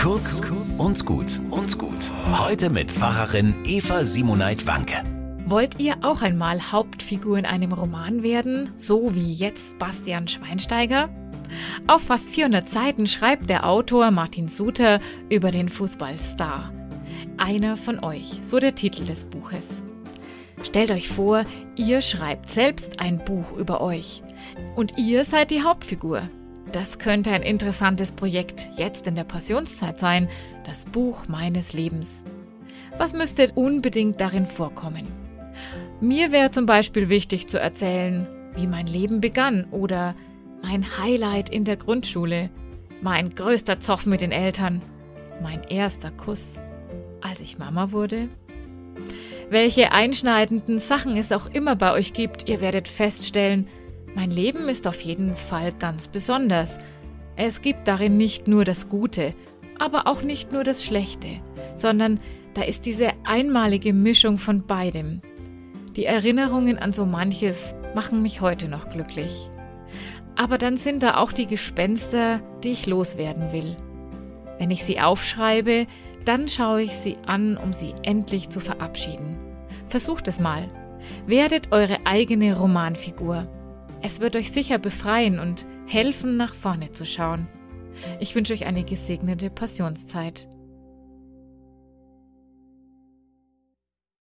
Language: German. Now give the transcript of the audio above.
Kurz und gut und gut. Heute mit Pfarrerin Eva Simoneit Wanke. Wollt ihr auch einmal Hauptfigur in einem Roman werden, so wie jetzt Bastian Schweinsteiger? Auf fast 400 Seiten schreibt der Autor Martin Suter über den Fußballstar. Einer von euch, so der Titel des Buches. Stellt euch vor, ihr schreibt selbst ein Buch über euch. Und ihr seid die Hauptfigur. Das könnte ein interessantes Projekt jetzt in der Passionszeit sein, das Buch meines Lebens. Was müsste unbedingt darin vorkommen? Mir wäre zum Beispiel wichtig zu erzählen, wie mein Leben begann oder mein Highlight in der Grundschule, mein größter Zoff mit den Eltern, mein erster Kuss, als ich Mama wurde. Welche einschneidenden Sachen es auch immer bei euch gibt, ihr werdet feststellen, mein Leben ist auf jeden Fall ganz besonders. Es gibt darin nicht nur das Gute, aber auch nicht nur das Schlechte, sondern da ist diese einmalige Mischung von beidem. Die Erinnerungen an so manches machen mich heute noch glücklich. Aber dann sind da auch die Gespenster, die ich loswerden will. Wenn ich sie aufschreibe, dann schaue ich sie an, um sie endlich zu verabschieden. Versucht es mal. Werdet eure eigene Romanfigur. Es wird euch sicher befreien und helfen, nach vorne zu schauen. Ich wünsche euch eine gesegnete Passionszeit.